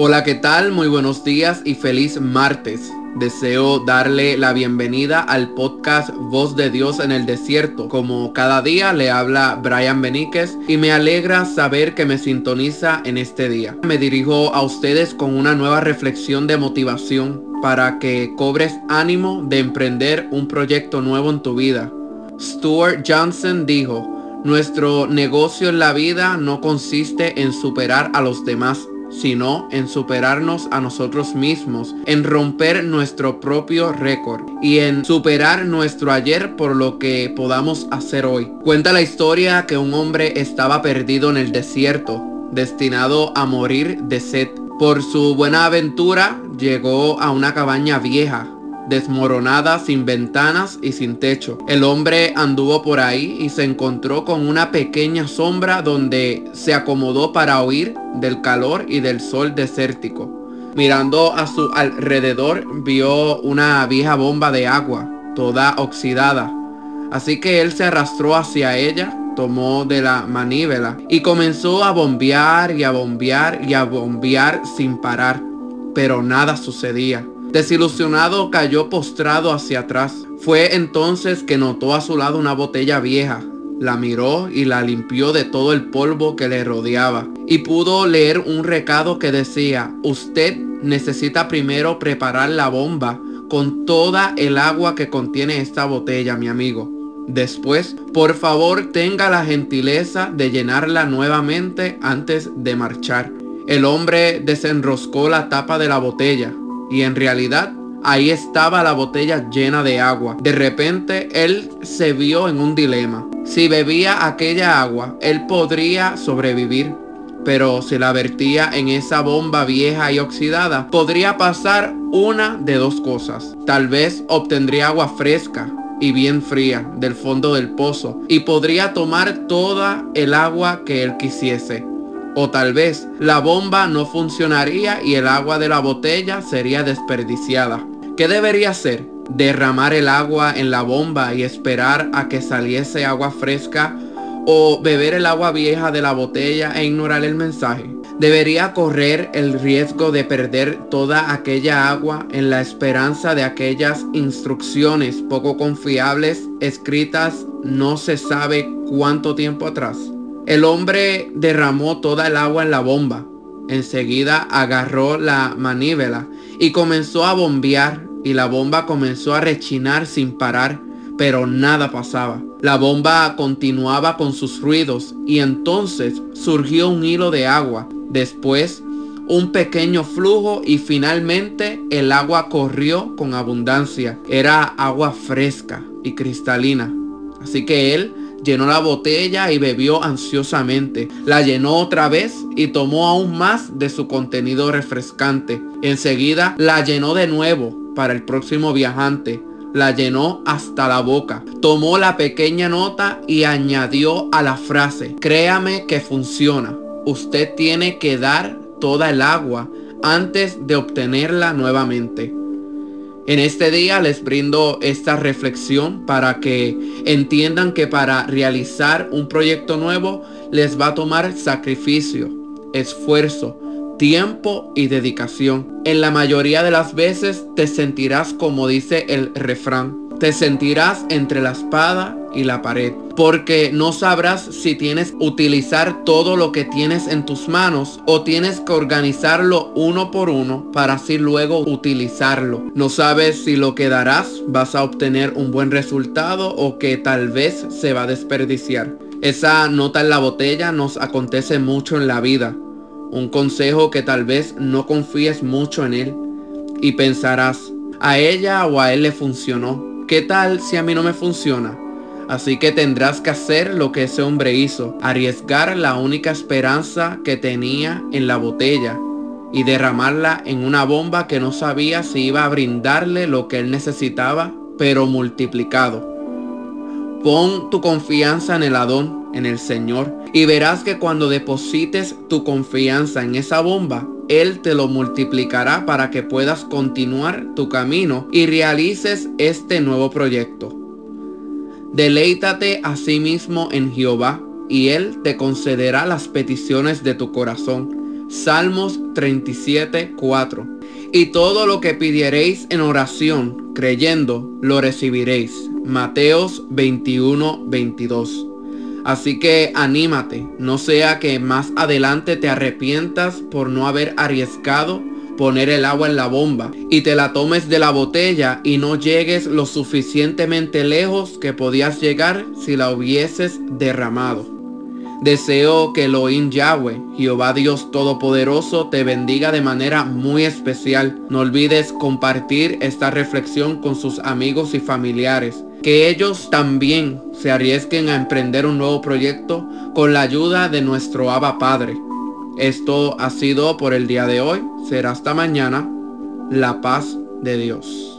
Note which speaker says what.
Speaker 1: Hola, ¿qué tal? Muy buenos días y feliz martes. Deseo darle la bienvenida al podcast Voz de Dios en el Desierto. Como cada día le habla Brian Beníquez y me alegra saber que me sintoniza en este día. Me dirijo a ustedes con una nueva reflexión de motivación para que cobres ánimo de emprender un proyecto nuevo en tu vida. Stuart Johnson dijo, nuestro negocio en la vida no consiste en superar a los demás sino en superarnos a nosotros mismos, en romper nuestro propio récord y en superar nuestro ayer por lo que podamos hacer hoy. Cuenta la historia que un hombre estaba perdido en el desierto, destinado a morir de sed. Por su buena aventura llegó a una cabaña vieja, desmoronada, sin ventanas y sin techo. El hombre anduvo por ahí y se encontró con una pequeña sombra donde se acomodó para huir del calor y del sol desértico. Mirando a su alrededor vio una vieja bomba de agua, toda oxidada. Así que él se arrastró hacia ella, tomó de la manívela y comenzó a bombear y a bombear y a bombear sin parar. Pero nada sucedía. Desilusionado cayó postrado hacia atrás. Fue entonces que notó a su lado una botella vieja. La miró y la limpió de todo el polvo que le rodeaba. Y pudo leer un recado que decía, usted necesita primero preparar la bomba con toda el agua que contiene esta botella, mi amigo. Después, por favor, tenga la gentileza de llenarla nuevamente antes de marchar. El hombre desenroscó la tapa de la botella, y en realidad ahí estaba la botella llena de agua. De repente él se vio en un dilema. Si bebía aquella agua, él podría sobrevivir. Pero si la vertía en esa bomba vieja y oxidada, podría pasar una de dos cosas. Tal vez obtendría agua fresca y bien fría del fondo del pozo y podría tomar toda el agua que él quisiese. O tal vez la bomba no funcionaría y el agua de la botella sería desperdiciada. ¿Qué debería hacer? ¿Derramar el agua en la bomba y esperar a que saliese agua fresca? ¿O beber el agua vieja de la botella e ignorar el mensaje? Debería correr el riesgo de perder toda aquella agua en la esperanza de aquellas instrucciones poco confiables escritas no se sabe cuánto tiempo atrás. El hombre derramó toda el agua en la bomba. Enseguida agarró la manívela y comenzó a bombear y la bomba comenzó a rechinar sin parar, pero nada pasaba. La bomba continuaba con sus ruidos y entonces surgió un hilo de agua. Después un pequeño flujo y finalmente el agua corrió con abundancia. Era agua fresca y cristalina. Así que él llenó la botella y bebió ansiosamente. La llenó otra vez y tomó aún más de su contenido refrescante. Enseguida la llenó de nuevo para el próximo viajante. La llenó hasta la boca. Tomó la pequeña nota y añadió a la frase, créame que funciona. Usted tiene que dar toda el agua antes de obtenerla nuevamente. En este día les brindo esta reflexión para que entiendan que para realizar un proyecto nuevo les va a tomar sacrificio, esfuerzo, tiempo y dedicación. En la mayoría de las veces te sentirás como dice el refrán, te sentirás entre la espada y la pared, porque no sabrás si tienes utilizar todo lo que tienes en tus manos o tienes que organizarlo uno por uno para así luego utilizarlo. No sabes si lo que darás vas a obtener un buen resultado o que tal vez se va a desperdiciar. Esa nota en la botella nos acontece mucho en la vida. Un consejo que tal vez no confíes mucho en él y pensarás, a ella o a él le funcionó ¿Qué tal si a mí no me funciona? Así que tendrás que hacer lo que ese hombre hizo, arriesgar la única esperanza que tenía en la botella y derramarla en una bomba que no sabía si iba a brindarle lo que él necesitaba, pero multiplicado. Pon tu confianza en el Adón, en el Señor, y verás que cuando deposites tu confianza en esa bomba, Él te lo multiplicará para que puedas continuar tu camino y realices este nuevo proyecto. Deleítate a sí mismo en Jehová, y Él te concederá las peticiones de tu corazón. Salmos 37, 4. Y todo lo que pidiereis en oración, creyendo, lo recibiréis. Mateos 21, 22. Así que anímate, no sea que más adelante te arrepientas por no haber arriesgado poner el agua en la bomba y te la tomes de la botella y no llegues lo suficientemente lejos que podías llegar si la hubieses derramado. Deseo que Elohim Yahweh, Jehová Dios Todopoderoso, te bendiga de manera muy especial. No olvides compartir esta reflexión con sus amigos y familiares. Que ellos también se arriesguen a emprender un nuevo proyecto con la ayuda de nuestro Abba Padre. Esto ha sido por el día de hoy. Será hasta mañana. La paz de Dios.